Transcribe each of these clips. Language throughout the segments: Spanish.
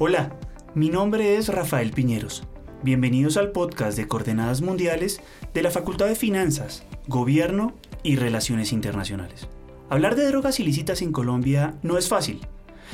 Hola, mi nombre es Rafael Piñeros. Bienvenidos al podcast de Coordenadas Mundiales de la Facultad de Finanzas, Gobierno y Relaciones Internacionales. Hablar de drogas ilícitas en Colombia no es fácil.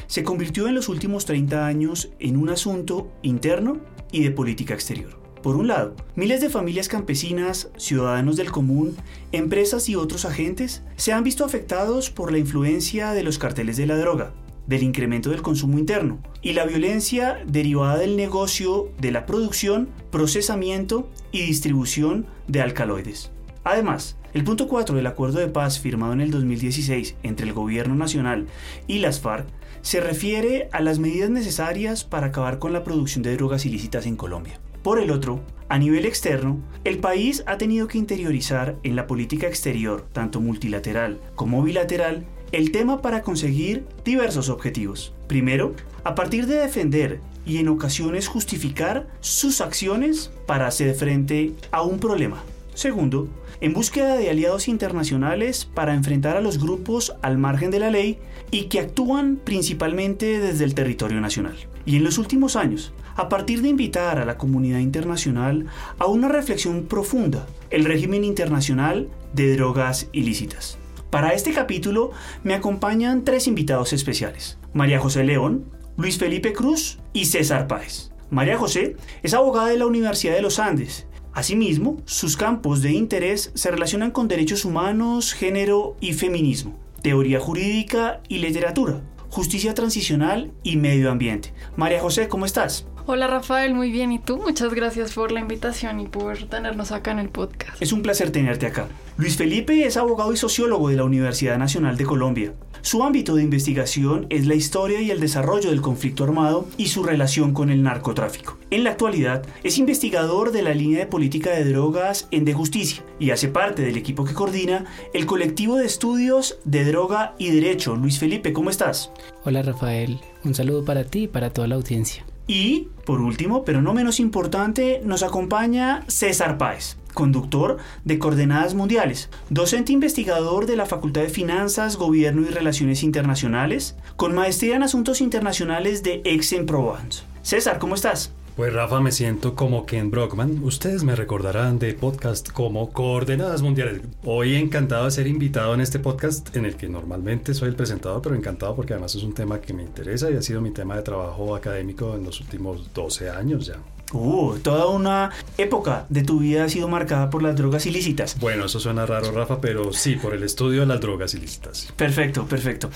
Se convirtió en los últimos 30 años en un asunto interno y de política exterior. Por un lado, miles de familias campesinas, ciudadanos del común, empresas y otros agentes se han visto afectados por la influencia de los carteles de la droga, del incremento del consumo interno y la violencia derivada del negocio de la producción, procesamiento y distribución de alcaloides. Además, el punto 4 del acuerdo de paz firmado en el 2016 entre el Gobierno Nacional y las FARC se refiere a las medidas necesarias para acabar con la producción de drogas ilícitas en Colombia. Por el otro, a nivel externo, el país ha tenido que interiorizar en la política exterior, tanto multilateral como bilateral, el tema para conseguir diversos objetivos. Primero, a partir de defender y en ocasiones justificar sus acciones para hacer frente a un problema. Segundo, en búsqueda de aliados internacionales para enfrentar a los grupos al margen de la ley y que actúan principalmente desde el territorio nacional. Y en los últimos años, a partir de invitar a la comunidad internacional a una reflexión profunda, el régimen internacional de drogas ilícitas. Para este capítulo me acompañan tres invitados especiales. María José León, Luis Felipe Cruz y César Páez. María José es abogada de la Universidad de los Andes. Asimismo, sus campos de interés se relacionan con derechos humanos, género y feminismo, teoría jurídica y literatura, justicia transicional y medio ambiente. María José, ¿cómo estás? Hola Rafael, muy bien. ¿Y tú? Muchas gracias por la invitación y por tenernos acá en el podcast. Es un placer tenerte acá. Luis Felipe es abogado y sociólogo de la Universidad Nacional de Colombia. Su ámbito de investigación es la historia y el desarrollo del conflicto armado y su relación con el narcotráfico. En la actualidad es investigador de la línea de política de drogas en De Justicia y hace parte del equipo que coordina el colectivo de estudios de droga y derecho. Luis Felipe, ¿cómo estás? Hola Rafael, un saludo para ti y para toda la audiencia. Y, por último, pero no menos importante, nos acompaña César Páez, conductor de Coordenadas Mundiales, docente investigador de la Facultad de Finanzas, Gobierno y Relaciones Internacionales, con maestría en Asuntos Internacionales de Aix-en-Provence. César, ¿cómo estás? Pues Rafa, me siento como Ken Brockman. Ustedes me recordarán de podcast como Coordenadas Mundiales. Hoy encantado de ser invitado en este podcast en el que normalmente soy el presentador, pero encantado porque además es un tema que me interesa y ha sido mi tema de trabajo académico en los últimos 12 años ya. Uh, toda una época de tu vida ha sido marcada por las drogas ilícitas. Bueno, eso suena raro, Rafa, pero sí, por el estudio de las drogas ilícitas. Perfecto, perfecto.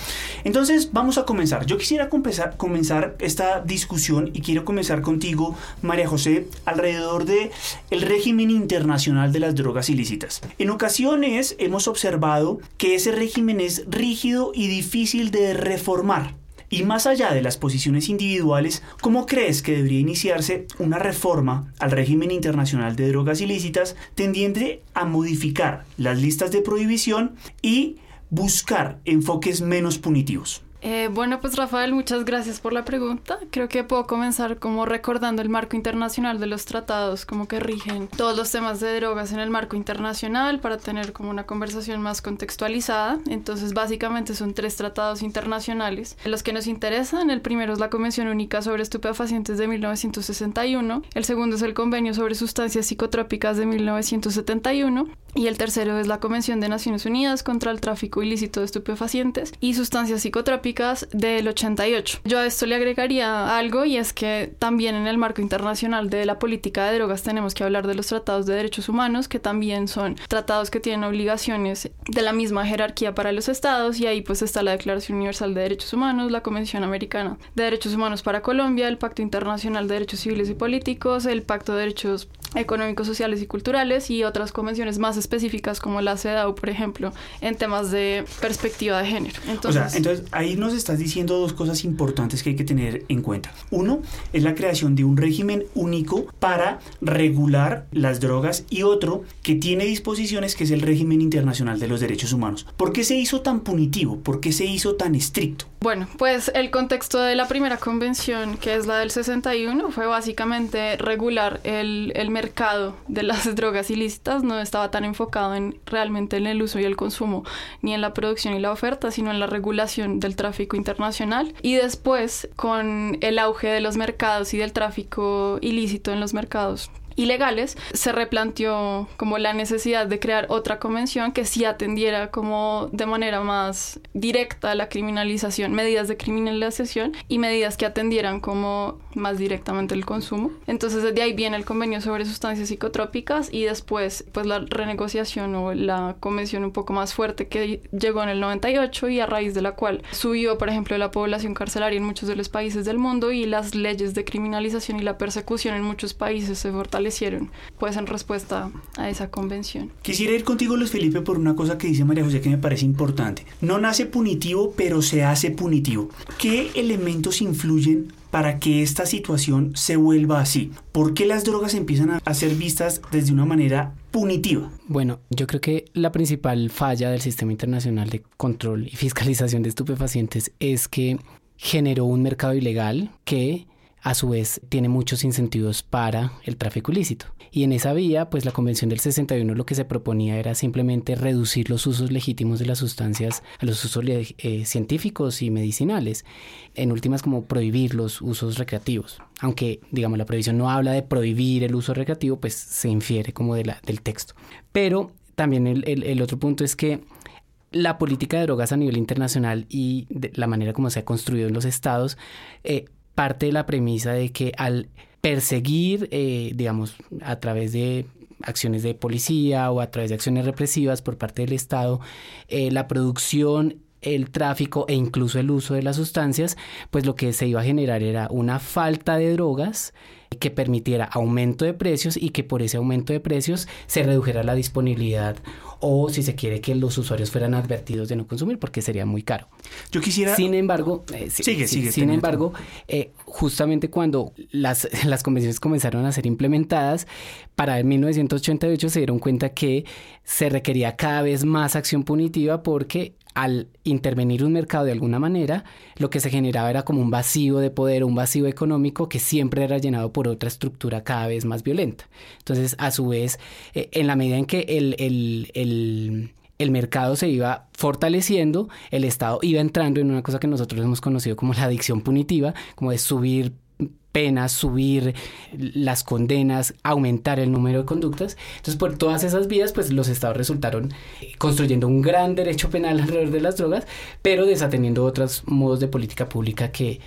Entonces, vamos a comenzar. Yo quisiera comenzar, comenzar esta discusión y quiero comenzar contigo, María José, alrededor de el régimen internacional de las drogas ilícitas. En ocasiones hemos observado que ese régimen es rígido y difícil de reformar. Y más allá de las posiciones individuales, ¿cómo crees que debería iniciarse una reforma al régimen internacional de drogas ilícitas tendiente a modificar las listas de prohibición y buscar enfoques menos punitivos? Eh, bueno, pues Rafael, muchas gracias por la pregunta. Creo que puedo comenzar como recordando el marco internacional de los tratados, como que rigen todos los temas de drogas en el marco internacional para tener como una conversación más contextualizada. Entonces, básicamente son tres tratados internacionales los que nos interesan. El primero es la Convención Única sobre Estupefacientes de 1961. El segundo es el Convenio sobre Sustancias Psicotrópicas de 1971. Y el tercero es la Convención de Naciones Unidas contra el Tráfico Ilícito de Estupefacientes y Sustancias Psicotrópicas del 88. Yo a esto le agregaría algo y es que también en el marco internacional de la política de drogas tenemos que hablar de los tratados de derechos humanos, que también son tratados que tienen obligaciones de la misma jerarquía para los estados y ahí pues está la Declaración Universal de Derechos Humanos, la Convención Americana de Derechos Humanos para Colombia, el Pacto Internacional de Derechos Civiles y Políticos, el Pacto de Derechos Económicos, Sociales y Culturales y otras convenciones más específicas como la CEDAW, por ejemplo, en temas de perspectiva de género. Entonces, o sea, entonces ahí nos estás diciendo dos cosas importantes que hay que tener en cuenta. Uno es la creación de un régimen único para regular las drogas y otro que tiene disposiciones que es el régimen internacional de los derechos humanos. ¿Por qué se hizo tan punitivo? ¿Por qué se hizo tan estricto? Bueno, pues el contexto de la primera convención, que es la del 61, fue básicamente regular el, el mercado de las drogas ilícitas. No estaba tan enfocado en realmente en el uso y el consumo, ni en la producción y la oferta, sino en la regulación del tráfico internacional. Y después, con el auge de los mercados y del tráfico ilícito en los mercados ilegales, se replanteó como la necesidad de crear otra convención que sí atendiera como de manera más directa la criminalización, medidas de criminalización y medidas que atendieran como más directamente el consumo. Entonces desde ahí viene el convenio sobre sustancias psicotrópicas y después pues la renegociación o la convención un poco más fuerte que llegó en el 98 y a raíz de la cual subió por ejemplo la población carcelaria en muchos de los países del mundo y las leyes de criminalización y la persecución en muchos países se fortalecieron hicieron pues en respuesta a esa convención. Quisiera ir contigo Luis Felipe por una cosa que dice María José que me parece importante. No nace punitivo, pero se hace punitivo. ¿Qué elementos influyen para que esta situación se vuelva así? ¿Por qué las drogas empiezan a ser vistas desde una manera punitiva? Bueno, yo creo que la principal falla del sistema internacional de control y fiscalización de estupefacientes es que generó un mercado ilegal que a su vez tiene muchos incentivos para el tráfico ilícito. Y en esa vía, pues la Convención del 61 lo que se proponía era simplemente reducir los usos legítimos de las sustancias a los usos eh, científicos y medicinales. En últimas, como prohibir los usos recreativos. Aunque, digamos, la prohibición no habla de prohibir el uso recreativo, pues se infiere como de la, del texto. Pero también el, otro punto es que la política de drogas a nivel internacional y la manera como se ha construido en los estados eh, parte de la premisa de que al perseguir, eh, digamos, a través de acciones de policía o a través de acciones represivas por parte del Estado, eh, la producción el tráfico e incluso el uso de las sustancias, pues lo que se iba a generar era una falta de drogas que permitiera aumento de precios y que por ese aumento de precios se redujera la disponibilidad o si se quiere que los usuarios fueran advertidos de no consumir porque sería muy caro. Yo quisiera... Sin embargo, eh, sigue, sigue, sin embargo, eh, justamente cuando las, las convenciones comenzaron a ser implementadas, para el 1988 se dieron cuenta que se requería cada vez más acción punitiva porque al intervenir un mercado de alguna manera, lo que se generaba era como un vacío de poder, un vacío económico que siempre era llenado por otra estructura cada vez más violenta. Entonces, a su vez, eh, en la medida en que el, el, el mercado se iba fortaleciendo, el Estado iba entrando en una cosa que nosotros hemos conocido como la adicción punitiva, como de subir penas, subir las condenas, aumentar el número de conductas. Entonces, por todas esas vías, pues los estados resultaron construyendo un gran derecho penal alrededor de las drogas, pero desatendiendo otros modos de política pública que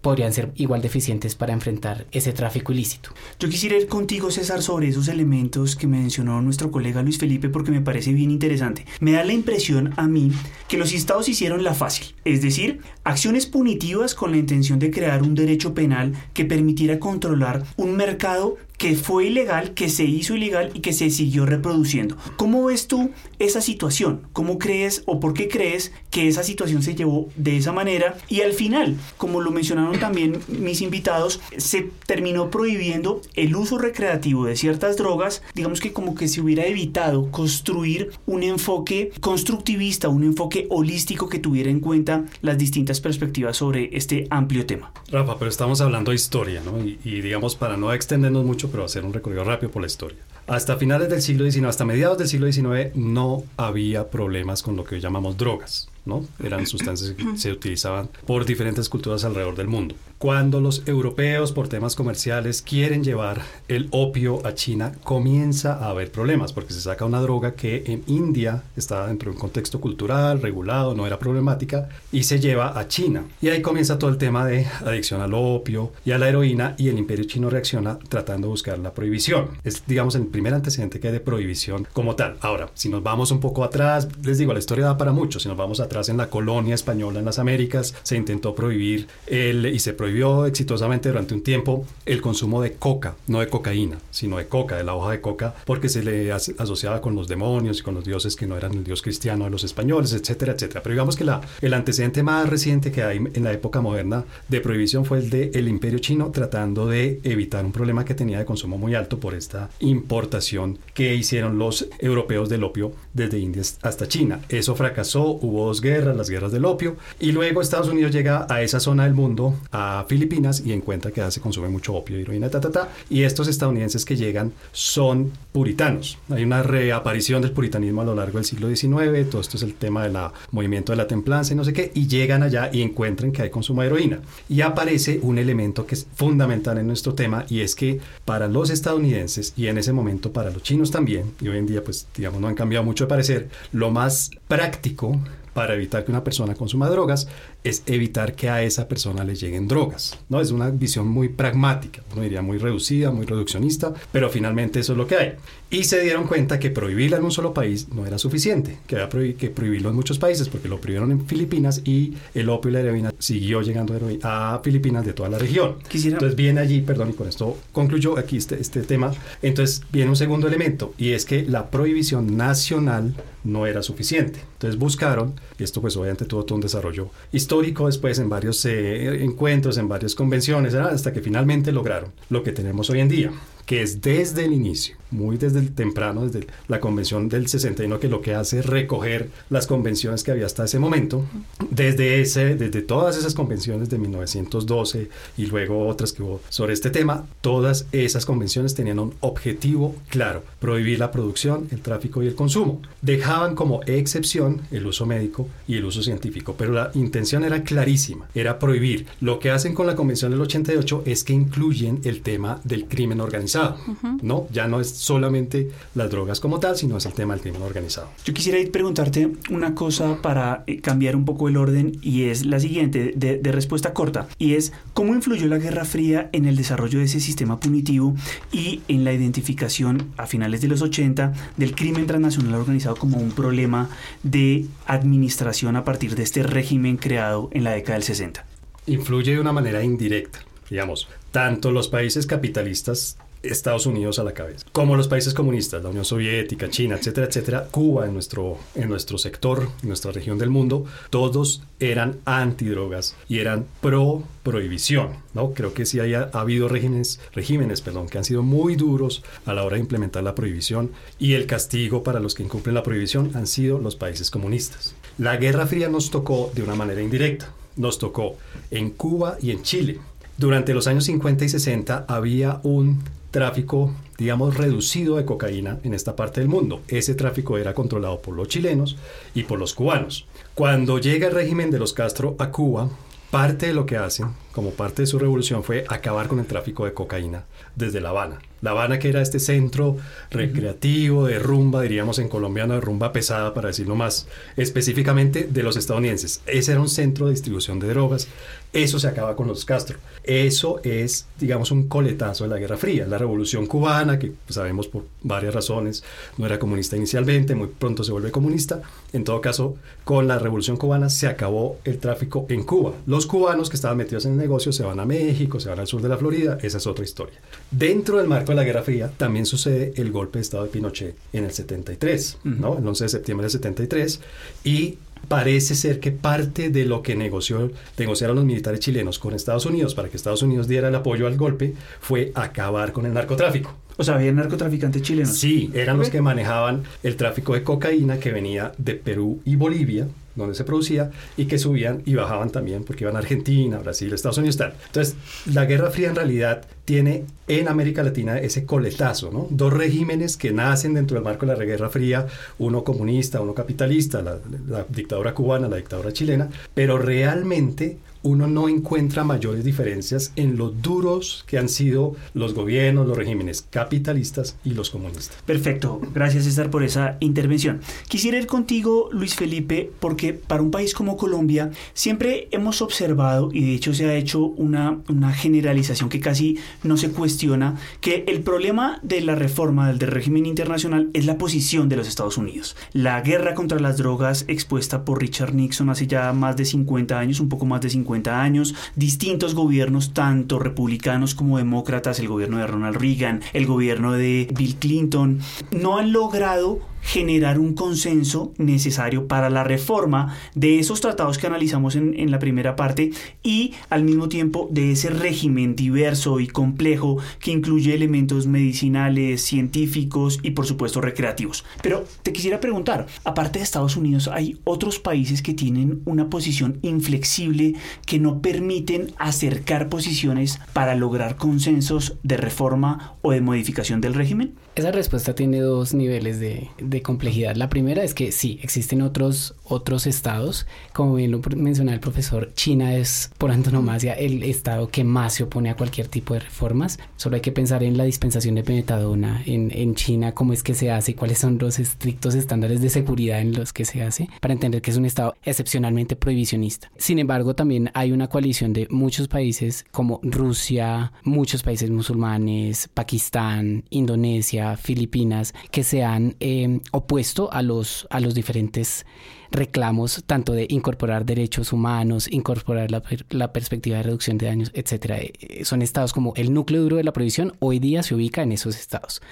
podrían ser igual deficientes para enfrentar ese tráfico ilícito. Yo quisiera ir contigo, César, sobre esos elementos que mencionó nuestro colega Luis Felipe porque me parece bien interesante. Me da la impresión a mí que los estados hicieron la fácil, es decir, acciones punitivas con la intención de crear un derecho penal que permitiera controlar un mercado que fue ilegal, que se hizo ilegal y que se siguió reproduciendo. ¿Cómo ves tú esa situación? ¿Cómo crees o por qué crees que esa situación se llevó de esa manera? Y al final, como lo mencionaron también mis invitados, se terminó prohibiendo el uso recreativo de ciertas drogas, digamos que como que se hubiera evitado construir un enfoque constructivista, un enfoque holístico que tuviera en cuenta las distintas perspectivas sobre este amplio tema. Rafa, pero estamos hablando de historia, ¿no? Y, digamos, para no extendernos mucho, pero hacer un recorrido rápido por la historia. Hasta finales del siglo XIX, hasta mediados del siglo XIX, no había problemas con lo que hoy llamamos drogas. ¿no? Eran sustancias que se utilizaban por diferentes culturas alrededor del mundo. Cuando los europeos, por temas comerciales, quieren llevar el opio a China, comienza a haber problemas, porque se saca una droga que en India estaba dentro de un contexto cultural, regulado, no era problemática, y se lleva a China. Y ahí comienza todo el tema de adicción al opio y a la heroína, y el imperio chino reacciona tratando de buscar la prohibición. Es, digamos, el primer antecedente que hay de prohibición como tal. Ahora, si nos vamos un poco atrás, les digo, la historia da para mucho, si nos vamos atrás en la colonia española en las Américas, se intentó prohibir el, y se prohibió prohibió exitosamente durante un tiempo el consumo de coca, no de cocaína, sino de coca, de la hoja de coca, porque se le asociaba con los demonios y con los dioses que no eran el dios cristiano de los españoles, etcétera, etcétera. Pero digamos que la, el antecedente más reciente que hay en la época moderna de prohibición fue el del el imperio chino tratando de evitar un problema que tenía de consumo muy alto por esta importación que hicieron los europeos del opio desde India hasta China. Eso fracasó, hubo dos guerras, las guerras del opio, y luego Estados Unidos llega a esa zona del mundo, a Filipinas, y encuentra que se consume mucho opio, heroína, ta, ta, ta, y estos estadounidenses que llegan son puritanos. Hay una reaparición del puritanismo a lo largo del siglo XIX, todo esto es el tema del movimiento de la templanza y no sé qué, y llegan allá y encuentran que hay consumo de heroína. Y aparece un elemento que es fundamental en nuestro tema, y es que para los estadounidenses, y en ese momento para los chinos también, y hoy en día pues digamos no han cambiado mucho de parecer, lo más práctico para evitar que una persona consuma drogas es evitar que a esa persona le lleguen drogas. ¿no? Es una visión muy pragmática, uno diría muy reducida, muy reduccionista, pero finalmente eso es lo que hay. Y se dieron cuenta que prohibirla en un solo país no era suficiente, que había que prohibirlo en muchos países, porque lo prohibieron en Filipinas y el opio y la heroína siguió llegando a Filipinas de toda la región. Entonces viene allí, perdón, y con esto concluyo aquí este, este tema, entonces viene un segundo elemento, y es que la prohibición nacional no era suficiente. Entonces buscaron, y esto pues obviamente tuvo todo un desarrollo histórico después en varios eh, encuentros, en varias convenciones, hasta que finalmente lograron lo que tenemos hoy en día, que es desde el inicio muy desde el temprano, desde la convención del 61, que lo que hace es recoger las convenciones que había hasta ese momento, desde, ese, desde todas esas convenciones de 1912 y luego otras que hubo sobre este tema, todas esas convenciones tenían un objetivo claro, prohibir la producción, el tráfico y el consumo. Dejaban como excepción el uso médico y el uso científico, pero la intención era clarísima, era prohibir. Lo que hacen con la convención del 88 es que incluyen el tema del crimen organizado, ¿no? Ya no es solamente las drogas como tal, sino es el tema del crimen organizado. Yo quisiera preguntarte una cosa para eh, cambiar un poco el orden y es la siguiente, de, de respuesta corta, y es cómo influyó la Guerra Fría en el desarrollo de ese sistema punitivo y en la identificación a finales de los 80 del crimen transnacional organizado como un problema de administración a partir de este régimen creado en la década del 60. Influye de una manera indirecta, digamos, tanto los países capitalistas Estados Unidos a la cabeza. Como los países comunistas, la Unión Soviética, China, etcétera, etcétera, Cuba en nuestro, en nuestro sector, en nuestra región del mundo, todos eran antidrogas y eran pro prohibición, ¿no? Creo que sí haya, ha habido regímenes, regímenes perdón, que han sido muy duros a la hora de implementar la prohibición y el castigo para los que incumplen la prohibición han sido los países comunistas. La Guerra Fría nos tocó de una manera indirecta, nos tocó en Cuba y en Chile. Durante los años 50 y 60 había un tráfico, digamos, reducido de cocaína en esta parte del mundo. Ese tráfico era controlado por los chilenos y por los cubanos. Cuando llega el régimen de los Castro a Cuba, parte de lo que hacen, como parte de su revolución, fue acabar con el tráfico de cocaína desde La Habana. La Habana, que era este centro recreativo de rumba, diríamos en colombiano, de rumba pesada, para decirlo más específicamente, de los estadounidenses. Ese era un centro de distribución de drogas. Eso se acaba con los Castro. Eso es, digamos, un coletazo de la Guerra Fría. La Revolución Cubana, que sabemos por varias razones, no era comunista inicialmente, muy pronto se vuelve comunista. En todo caso, con la Revolución Cubana se acabó el tráfico en Cuba. Los cubanos que estaban metidos en el negocio se van a México, se van al sur de la Florida. Esa es otra historia. Dentro del marco de la Guerra Fría también sucede el golpe de Estado de Pinochet en el 73, ¿no? El 11 de septiembre del 73 y parece ser que parte de lo que negoció, negociaron los militares chilenos con Estados Unidos para que Estados Unidos diera el apoyo al golpe fue acabar con el narcotráfico. O sea, había narcotraficantes chilenos. Sí, eran los que manejaban el tráfico de cocaína que venía de Perú y Bolivia donde se producía y que subían y bajaban también porque iban a Argentina, Brasil, Estados Unidos, tal. Entonces, la Guerra Fría en realidad tiene en América Latina ese coletazo, ¿no? Dos regímenes que nacen dentro del marco de la Guerra Fría, uno comunista, uno capitalista, la, la dictadura cubana, la dictadura chilena, pero realmente uno no encuentra mayores diferencias en lo duros que han sido los gobiernos, los regímenes capitalistas y los comunistas. Perfecto, gracias César por esa intervención. Quisiera ir contigo, Luis Felipe, porque para un país como Colombia siempre hemos observado, y de hecho se ha hecho una, una generalización que casi no se cuestiona que el problema de la reforma del régimen internacional es la posición de los Estados Unidos. La guerra contra las drogas expuesta por Richard Nixon hace ya más de 50 años, un poco más de 50 años, distintos gobiernos, tanto republicanos como demócratas, el gobierno de Ronald Reagan, el gobierno de Bill Clinton, no han logrado generar un consenso necesario para la reforma de esos tratados que analizamos en, la primera parte y al mismo tiempo de ese régimen diverso y complejo que incluye elementos medicinales, científicos y por supuesto recreativos. Pero te quisiera preguntar, aparte de Estados Unidos, ¿hay otros países que tienen una posición inflexible que no permiten acercar posiciones para lograr consensos de reforma o de modificación del régimen? Esa respuesta tiene dos niveles de, complejidad. La primera es que sí, existen otros, otros estados, como bien lo mencionaba el profesor, China es por antonomasia el estado que más se opone a cualquier tipo de reformas. Solo hay que pensar en la dispensación de metadona en, en China, cómo es que se hace y cuáles son los estrictos estándares de seguridad en los que se hace, para entender que es un estado excepcionalmente prohibicionista. Sin embargo, también hay una coalición de muchos países como Rusia, muchos países musulmanes, Pakistán, Indonesia, Filipinas, que se han eh, opuesto a los, a los diferentes reclamos, tanto de incorporar derechos humanos, incorporar la, perspectiva de reducción de daños, etcétera. Eh, son estados como el núcleo duro de la prohibición, hoy día se ubica en esos estados.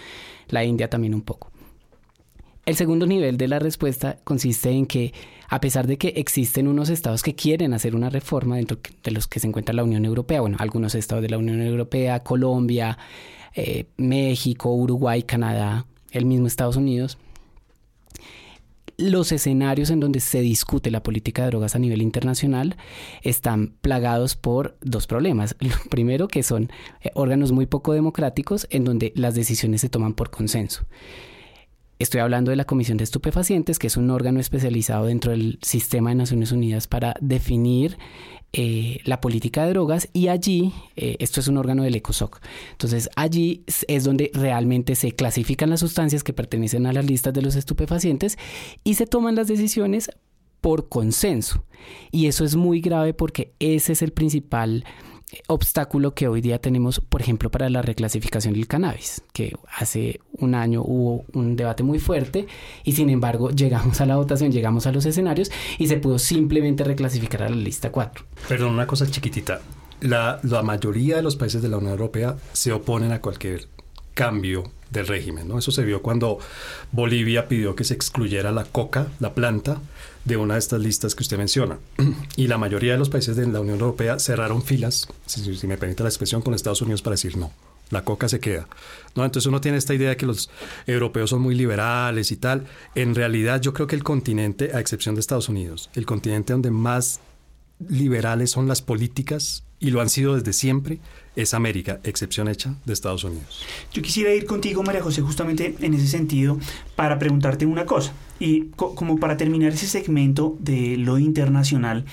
La India también un poco. El segundo nivel de la respuesta consiste en que, a pesar de que existen unos estados que quieren hacer una reforma dentro de los que se encuentra la Unión Europea, bueno, algunos estados de la Unión Europea, Colombia, eh, México, Uruguay, Canadá, el mismo Estados Unidos, los escenarios en donde se discute la política de drogas a nivel internacional están plagados por dos problemas. Lo primero que son eh, órganos muy poco democráticos en donde las decisiones se toman por consenso. Estoy hablando de la Comisión de Estupefacientes, que es un órgano especializado dentro del sistema de Naciones Unidas para definir eh, la política de drogas y allí, eh, esto es un órgano del ECOSOC, entonces allí es donde realmente se clasifican las sustancias que pertenecen a las listas de los estupefacientes y se toman las decisiones por consenso. Y eso es muy grave porque ese es el principal obstáculo que hoy día tenemos, por ejemplo, para la reclasificación del cannabis, que hace un año hubo un debate muy fuerte y sin embargo llegamos a la votación, llegamos a los escenarios y se pudo simplemente reclasificar a la lista 4. Perdón, una cosa chiquitita. La, la mayoría de los países de la Unión Europea se oponen a cualquier cambio del régimen. ¿no? Eso se vio cuando Bolivia pidió que se excluyera la coca, la planta, de una de estas listas que usted menciona. Y la mayoría de los países de la Unión Europea cerraron filas, si, me permite la expresión, con Estados Unidos para decir no. La coca se queda. ¿no? Entonces uno tiene esta idea de que los europeos son muy liberales y tal. En realidad yo creo que el continente, a excepción de Estados Unidos, el continente donde más liberales son las políticas y lo han sido desde siempre, es América, excepción hecha de Estados Unidos. Yo quisiera ir contigo, María José, justamente en ese sentido, para preguntarte una cosa. Y como para terminar ese segmento de lo internacional,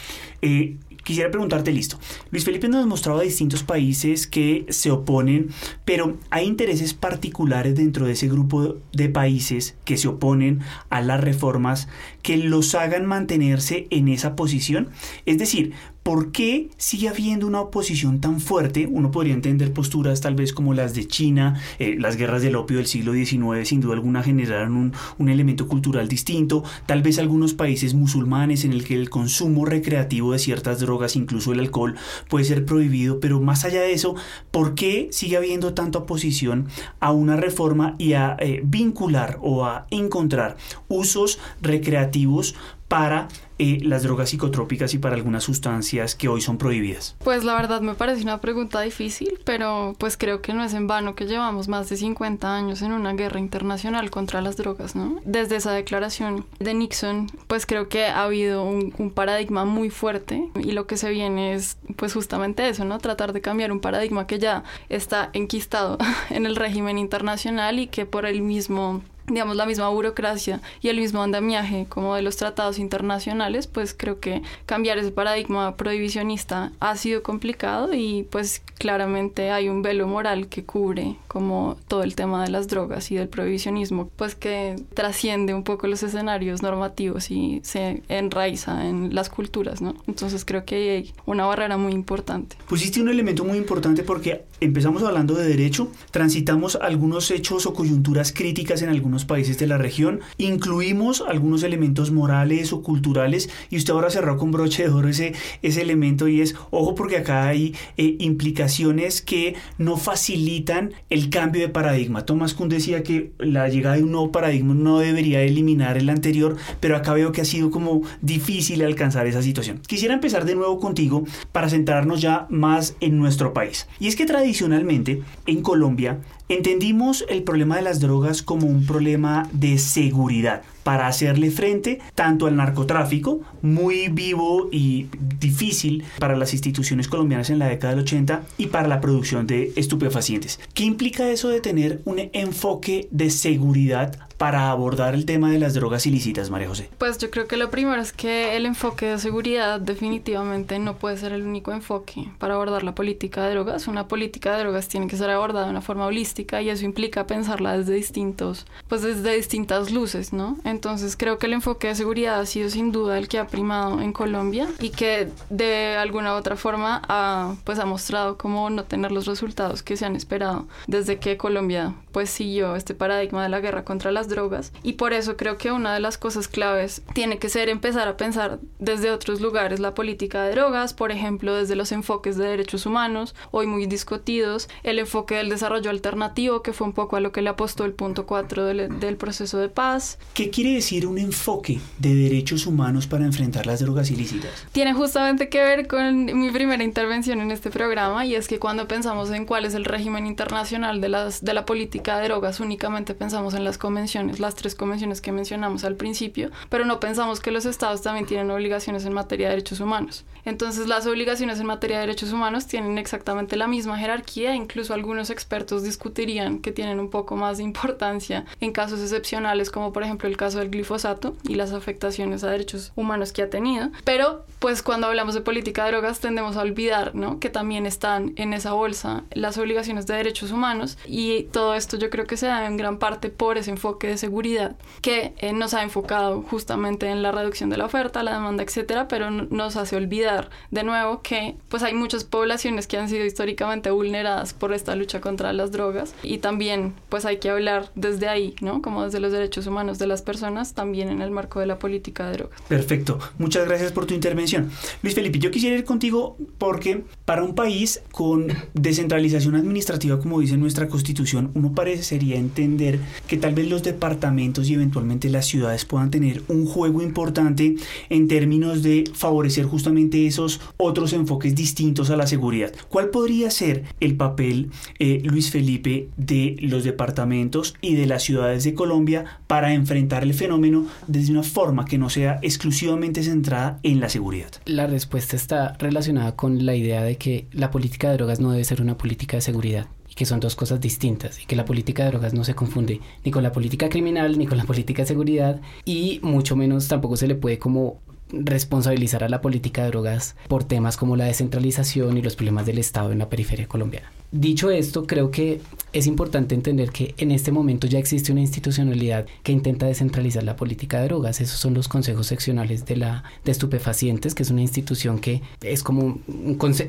eh, quisiera preguntarte, listo. Luis Felipe nos mostrado a distintos países que se oponen, pero hay intereses particulares dentro de ese grupo de países que se oponen a las reformas que los hagan mantenerse en esa posición. Es decir, ¿Por qué sigue habiendo una oposición tan fuerte? Uno podría entender posturas tal vez como las de China, eh, las guerras del opio del siglo XIX sin duda alguna generaron un, un, elemento cultural distinto, tal vez algunos países musulmanes en el que el consumo recreativo de ciertas drogas, incluso el alcohol, puede ser prohibido, pero más allá de eso, ¿por qué sigue habiendo tanta oposición a una reforma y a eh, vincular o a encontrar usos recreativos para eh, las drogas psicotrópicas y para algunas sustancias que hoy son prohibidas? Pues la verdad me parece una pregunta difícil, pero pues creo que no es en vano que llevamos más de 50 años en una guerra internacional contra las drogas, ¿no? Desde esa declaración de Nixon, pues creo que ha habido un, un paradigma muy fuerte y lo que se viene es pues justamente eso, ¿no? Tratar de cambiar un paradigma que ya está enquistado en el régimen internacional y que por el mismo digamos, la misma burocracia y el mismo andamiaje como de los tratados internacionales, pues creo que cambiar ese paradigma prohibicionista ha sido complicado y pues claramente hay un velo moral que cubre como todo el tema de las drogas y del prohibicionismo, pues que trasciende un poco los escenarios normativos y se enraiza en las culturas, ¿no? Entonces creo que hay una barrera muy importante. Pusiste un elemento muy importante porque empezamos hablando de derecho, transitamos algunos hechos o coyunturas críticas en algunos países de la región. Incluimos algunos elementos morales o culturales y usted ahora cerró con broche de oro ese, ese elemento y es, ojo porque acá hay eh, implicaciones que no facilitan el cambio de paradigma. Thomas Kuhn decía que la llegada de un nuevo paradigma no debería eliminar el anterior, pero acá veo que ha sido como difícil alcanzar esa situación. Quisiera empezar de nuevo contigo para centrarnos ya más en nuestro país. Y es que tradicionalmente en Colombia Entendimos el problema de las drogas como un problema de seguridad para hacerle frente tanto al narcotráfico, muy vivo y difícil para las instituciones colombianas en la década del 80, y para la producción de estupefacientes. ¿Qué implica eso de tener un enfoque de seguridad para abordar el tema de las drogas ilícitas, María José? Pues yo creo que lo primero es que el enfoque de seguridad definitivamente no puede ser el único enfoque para abordar la política de drogas. Una política de drogas tiene que ser abordada de una forma holística y eso implica pensarla desde distintos, pues desde distintas luces, ¿no? Entonces creo que el enfoque de seguridad ha sido sin duda el que ha primado en Colombia y que de alguna u otra forma ha, pues ha mostrado cómo no tener los resultados que se han esperado desde que Colombia pues siguió este paradigma de la guerra contra las drogas y por eso creo que una de las cosas claves tiene que ser empezar a pensar desde otros lugares la política de drogas, por ejemplo desde los enfoques de derechos humanos, hoy muy discutidos, el enfoque del desarrollo alternativo que fue un poco a lo que le apostó el punto 4 del, del proceso de paz. ¿Qué quiere decir un enfoque de derechos humanos para enfrentar las drogas ilícitas? Tiene justamente que ver con mi primera intervención en este programa y es que cuando pensamos en cuál es el régimen internacional de, las, de la política de drogas, únicamente pensamos en las convenciones, las tres convenciones que mencionamos al principio, pero no pensamos que los estados también tienen obligaciones en materia de derechos humanos. Entonces las obligaciones en materia de derechos humanos tienen exactamente la misma jerarquía, incluso algunos expertos discutirían que tienen un poco más de importancia en casos excepcionales como por ejemplo el caso del glifosato y las afectaciones a derechos humanos que ha tenido. Pero pues cuando hablamos de política de drogas tendemos a olvidar ¿no? que también están en esa bolsa las obligaciones de derechos humanos y todo esto yo creo que se da en gran parte por ese enfoque de seguridad que eh, nos ha enfocado justamente en la reducción de la oferta, la demanda, etcétera, pero nos hace olvidar de nuevo que pues hay muchas poblaciones que han sido históricamente vulneradas por esta lucha contra las drogas y también pues hay que hablar desde ahí, ¿no? Como desde los derechos humanos de las personas, también en el marco de la política de drogas. Perfecto, muchas gracias por tu intervención. Luis Felipe, yo quisiera ir contigo porque para un país con descentralización administrativa, como dice nuestra constitución, uno parecería entender que tal vez los departamentos y eventualmente las ciudades puedan tener un juego importante en términos de favorecer justamente esos otros enfoques distintos a la seguridad. ¿Cuál podría ser el papel, eh, Luis Felipe, de los departamentos y de las ciudades de Colombia para enfrentar fenómeno desde una forma que no sea exclusivamente centrada en la seguridad? La respuesta está relacionada con la idea de que la política de drogas no debe ser una política de seguridad y que son dos cosas distintas y que la política de drogas no se confunde ni con la política criminal ni con la política de seguridad y mucho menos tampoco se le puede como responsabilizar a la política de drogas por temas como la descentralización y los problemas del Estado en la periferia colombiana. Dicho esto, creo que es importante entender que en este momento ya existe una institucionalidad que intenta descentralizar la política de drogas. Esos son los consejos seccionales de la de estupefacientes, que es una institución que es como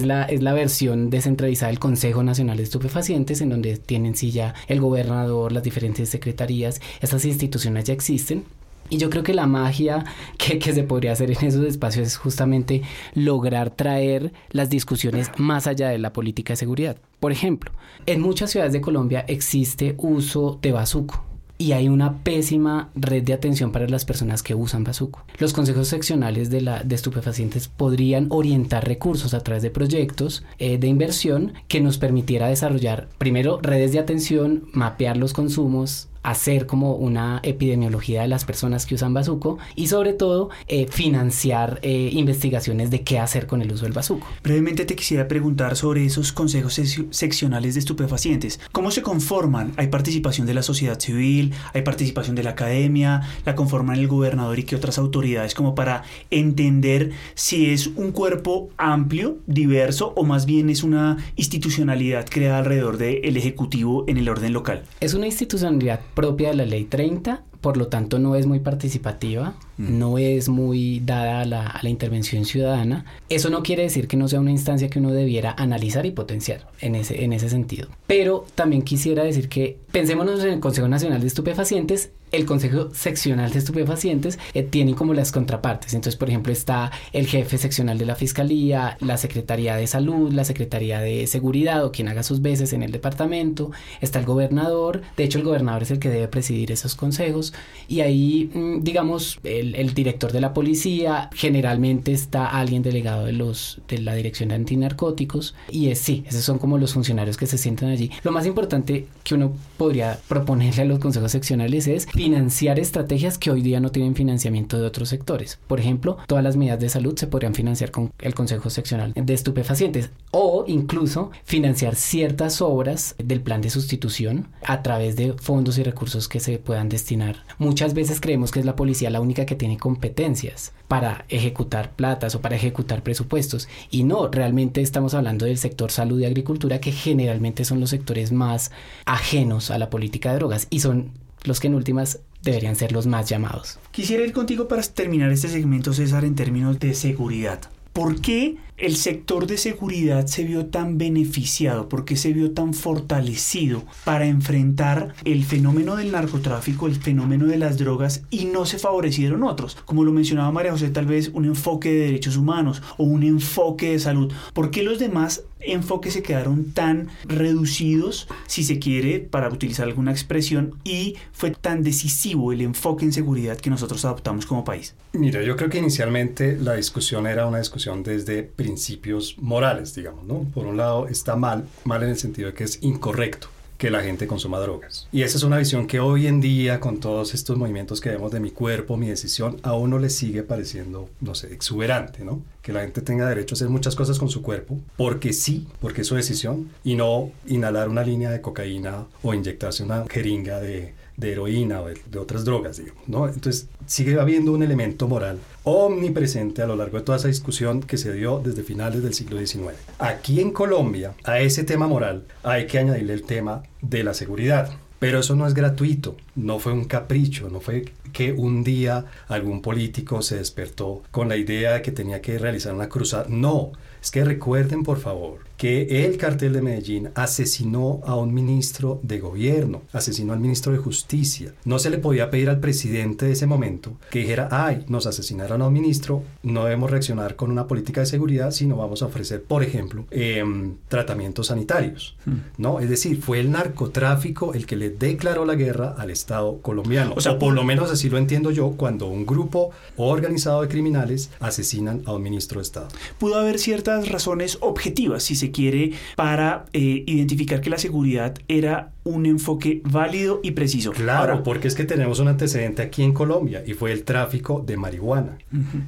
la, es la versión descentralizada del Consejo Nacional de Estupefacientes, en donde tienen sí el gobernador, las diferentes secretarías. Estas instituciones ya existen. Y yo creo que la magia que, se podría hacer en esos espacios es justamente lograr traer las discusiones más allá de la política de seguridad. Por ejemplo, en muchas ciudades de Colombia existe uso de bazuco y hay una pésima red de atención para las personas que usan bazuco. Los consejos seccionales de, la, de estupefacientes podrían orientar recursos a través de proyectos eh, de inversión que nos permitiera desarrollar primero redes de atención, mapear los consumos, hacer como una epidemiología de las personas que usan bazuco y sobre todo eh, financiar eh, investigaciones de qué hacer con el uso del bazuco. Brevemente te quisiera preguntar sobre esos consejos seccionales de estupefacientes. ¿Cómo se conforman? ¿Hay participación de la sociedad civil? ¿Hay participación de la academia? ¿La conforman el gobernador y qué otras autoridades como para entender si es un cuerpo amplio, diverso o más bien es una institucionalidad creada alrededor del Ejecutivo en el orden local? Es una institucionalidad propia de la ley 30 por lo tanto no es muy participativa, no es muy dada a la, intervención ciudadana. Eso no quiere decir que no sea una instancia que uno debiera analizar y potenciar en ese, en ese sentido. Pero también quisiera decir que pensémonos en el Consejo Nacional de Estupefacientes el Consejo Seccional de Estupefacientes eh, tiene como las contrapartes. Entonces, por ejemplo, está el jefe seccional de la Fiscalía, la Secretaría de Salud, la Secretaría de Seguridad o quien haga sus veces en el departamento, está el gobernador, de hecho el gobernador es el que debe presidir esos consejos y ahí, mm, digamos, el, el director de la policía, generalmente está alguien delegado de, los, de la Dirección de Antinarcóticos y es sí, esos son como los funcionarios que se sientan allí. Lo más importante que uno podría proponerle a los consejos seccionales es financiar estrategias que hoy día no tienen financiamiento de otros sectores. Por ejemplo, todas las medidas de salud se podrían financiar con el Consejo Seccional de Estupefacientes o incluso financiar ciertas obras del plan de sustitución a través de fondos y recursos que se puedan destinar. Muchas veces creemos que es la policía la única que tiene competencias para ejecutar platas o para ejecutar presupuestos y no, realmente estamos hablando del sector salud y agricultura que generalmente son los sectores más ajenos a la política de drogas y son los que en últimas deberían ser los más llamados. Quisiera ir contigo para terminar este segmento, César, en términos de seguridad. ¿Por qué el sector de seguridad se vio tan beneficiado? ¿Por qué se vio tan fortalecido para enfrentar el fenómeno del narcotráfico, el fenómeno de las drogas y no se favorecieron otros? Como lo mencionaba María José, tal vez un enfoque de derechos humanos o un enfoque de salud. ¿Por qué los demás enfoques se quedaron tan reducidos, si se quiere, para utilizar alguna expresión, y fue tan decisivo el enfoque en seguridad que nosotros adoptamos como país? Mira, yo creo que inicialmente la discusión era una discusión desde principios morales, digamos, ¿no? Por un lado está mal, mal en el sentido de que es incorrecto que la gente consuma drogas. Y esa es una visión que hoy en día, con todos estos movimientos que vemos de mi cuerpo, mi decisión, a uno le sigue pareciendo, no sé, exuberante, ¿no? Que la gente tenga derecho a hacer muchas cosas con su cuerpo, porque sí, porque es su decisión, y no inhalar una línea de cocaína o inyectarse una jeringa de, de heroína o de, otras drogas, digamos, ¿no? Entonces sigue habiendo un elemento moral omnipresente a lo largo de toda esa discusión que se dio desde finales del siglo XIX. Aquí en Colombia, a ese tema moral hay que añadirle el tema de la seguridad. Pero eso no es gratuito, no fue un capricho, no fue que un día algún político se despertó con la idea de que tenía que realizar una cruzada. No, es que recuerden por favor que el cartel de Medellín asesinó a un ministro de gobierno, asesinó al ministro de justicia. No se le podía pedir al presidente de ese momento que dijera, ay, nos asesinaron a un ministro, no debemos reaccionar con una política de seguridad, sino vamos a ofrecer, por ejemplo, em, tratamientos sanitarios. Hmm. ¿no? Es decir, fue el narcotráfico el que le declaró la guerra al Estado colombiano. O sea, por lo menos así lo entiendo yo, cuando un grupo organizado de criminales asesinan a un ministro de Estado. Pudo haber ciertas razones objetivas, si se quiere para eh, identificar que la seguridad era un enfoque válido y preciso. Claro, porque es que tenemos un antecedente aquí en Colombia y fue el tráfico de marihuana.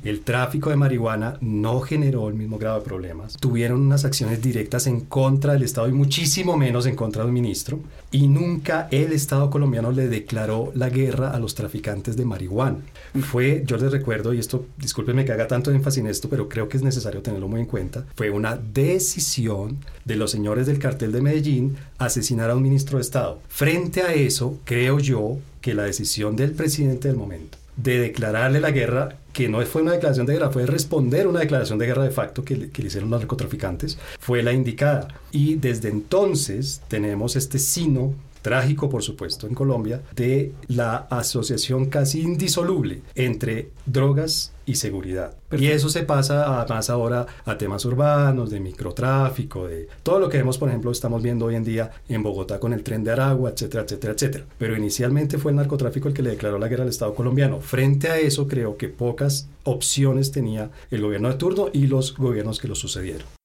El tráfico de marihuana no generó el mismo grado de problemas. Tuvieron unas acciones directas en contra del Estado y muchísimo menos en contra del ministro. Y nunca el Estado colombiano le declaró la guerra a los traficantes de marihuana. Fue, yo les recuerdo, y esto, discúlpenme que haga tanto énfasis en esto, pero creo que es necesario tenerlo muy en cuenta, fue una decisión de los señores del cartel de Medellín asesinar a un ministro de Estado. Frente a eso, creo yo que la decisión del presidente del momento de declararle la guerra, que no fue una declaración de guerra, fue responder una declaración de guerra de facto que, le, hicieron los narcotraficantes, fue la indicada. Y desde entonces tenemos este sino trágico por supuesto en Colombia, de la asociación casi indisoluble entre drogas y seguridad. Y eso se pasa además ahora a temas urbanos, de microtráfico, de todo lo que vemos, por ejemplo, estamos viendo hoy en día en Bogotá con el tren de Aragua, etcétera, etcétera, etcétera. Pero inicialmente fue el narcotráfico el que le declaró la guerra al Estado colombiano. Frente a eso, creo que pocas opciones tenía el gobierno de turno y los gobiernos que lo sucedieron.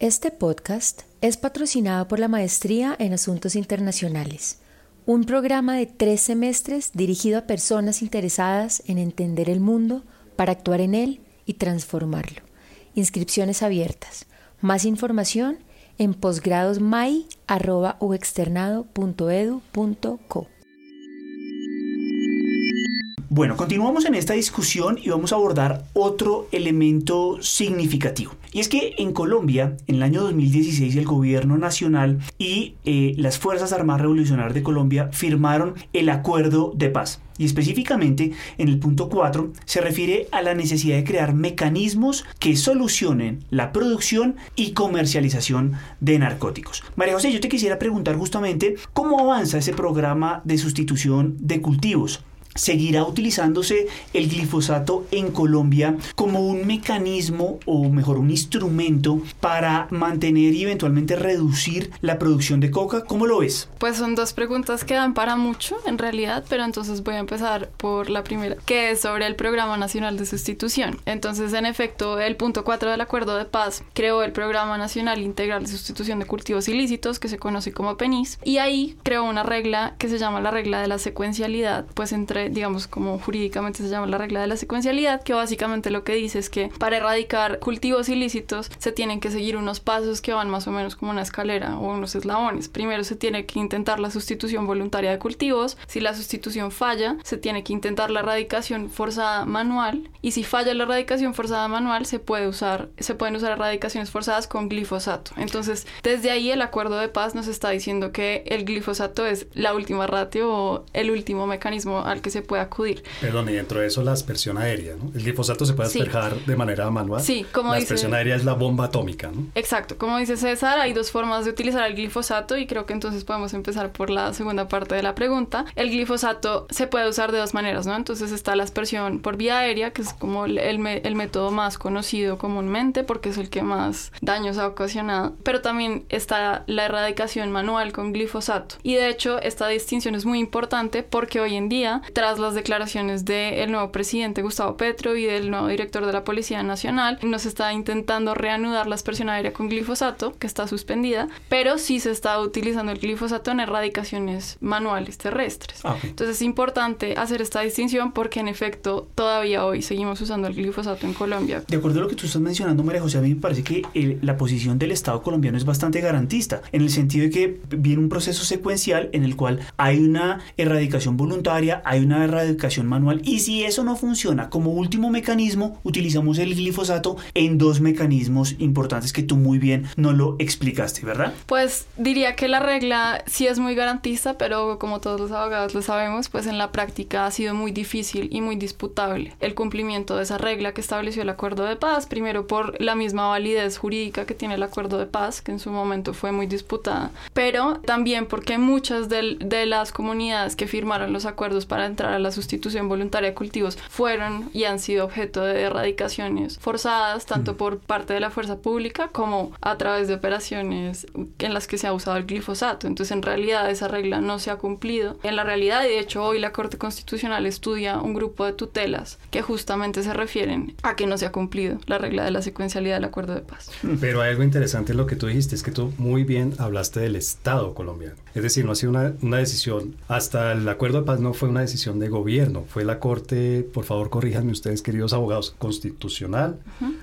Este podcast es patrocinado por la Maestría en Asuntos Internacionales, un programa de tres semestres dirigido a personas interesadas en entender el mundo para actuar en él y transformarlo. Inscripciones abiertas. Más información en posgradosmai.uexternado.edu.co. Bueno, continuamos en esta discusión y vamos a abordar otro elemento significativo. Y es que en Colombia, en el año 2016, el gobierno nacional y eh, las Fuerzas Armadas Revolucionarias de Colombia firmaron el acuerdo de paz. Y específicamente en el punto 4 se refiere a la necesidad de crear mecanismos que solucionen la producción y comercialización de narcóticos. María José, yo te quisiera preguntar justamente cómo avanza ese programa de sustitución de cultivos seguirá utilizándose el glifosato en Colombia como un mecanismo o mejor un instrumento para mantener y eventualmente reducir la producción de coca? ¿Cómo lo ves? Pues son dos preguntas que dan para mucho en realidad, pero entonces voy a empezar por la primera, que es sobre el Programa Nacional de Sustitución. Entonces, en efecto, el punto 4 del Acuerdo de Paz creó el Programa Nacional Integral de Sustitución de Cultivos Ilícitos, que se conoce como PENIS, y ahí creó una regla que se llama la regla de la secuencialidad, pues entre digamos, como jurídicamente se llama la regla de la secuencialidad, que básicamente lo que dice es que para erradicar cultivos ilícitos se tienen que seguir unos pasos que van más o menos como una escalera o unos eslabones. Primero se tiene que intentar la sustitución voluntaria de cultivos. Si la sustitución falla, se tiene que intentar la erradicación forzada manual. Y si falla la erradicación forzada manual, se puede usar, se pueden usar erradicaciones forzadas con glifosato. Entonces, desde ahí el acuerdo de paz nos está diciendo que el glifosato es la última ratio o el último mecanismo al que se puede acudir. Perdón, y dentro de eso la aspersión aérea, ¿no? El glifosato se puede asperjar de manera manual. Sí, como la aspersión aérea es la bomba atómica, ¿no? Exacto, como dice César, hay dos formas de utilizar el glifosato y creo que entonces podemos empezar por la segunda parte de la pregunta. El glifosato se puede usar de dos maneras, ¿no? Entonces está la aspersión por vía aérea, que es como el, el método más conocido comúnmente porque es el que más daños ha ocasionado, pero también está la erradicación manual con glifosato. Y de hecho, esta distinción es muy importante porque hoy en día tras las declaraciones del nuevo presidente Gustavo Petro y del nuevo director de la Policía Nacional, nos está intentando reanudar la aspersión aérea con glifosato, que está suspendida, pero sí se está utilizando el glifosato en erradicaciones manuales terrestres. Ah, Entonces es importante hacer esta distinción porque en efecto todavía hoy seguimos usando el glifosato en Colombia. De acuerdo a lo que tú estás mencionando, María José, a mí me parece que el, la posición del Estado colombiano es bastante garantista, en el sentido de que viene un proceso secuencial en el cual hay una erradicación voluntaria, hay una erradicación manual y si eso no funciona como último mecanismo, utilizamos el glifosato en dos mecanismos importantes que tú muy bien no lo explicaste, ¿verdad? Pues diría que la regla sí es muy garantista, pero como todos los abogados lo sabemos, pues en la práctica ha sido muy difícil y muy disputable el cumplimiento de esa regla que estableció el acuerdo de paz, primero por la misma validez jurídica que tiene el acuerdo de paz, que en su momento fue muy disputada, pero también porque muchas de, de las comunidades que firmaron los acuerdos para entrar a la sustitución voluntaria de cultivos fueron y han sido objeto de erradicaciones forzadas, tanto por parte de la fuerza pública como a través de operaciones en las que se ha usado el glifosato. Entonces, en realidad, esa regla no se ha cumplido. En la realidad, de hecho, hoy la Corte Constitucional estudia un grupo de tutelas que justamente se refieren a que no se ha cumplido la regla de la secuencialidad del acuerdo de paz. Pero hay algo interesante en lo que tú dijiste, es que tú muy bien hablaste del Estado colombiano. Es decir, no ha sido una, una decisión, hasta el acuerdo de paz no fue una decisión de gobierno, fue la Corte, por favor corríjanme ustedes, queridos abogados, constitucional,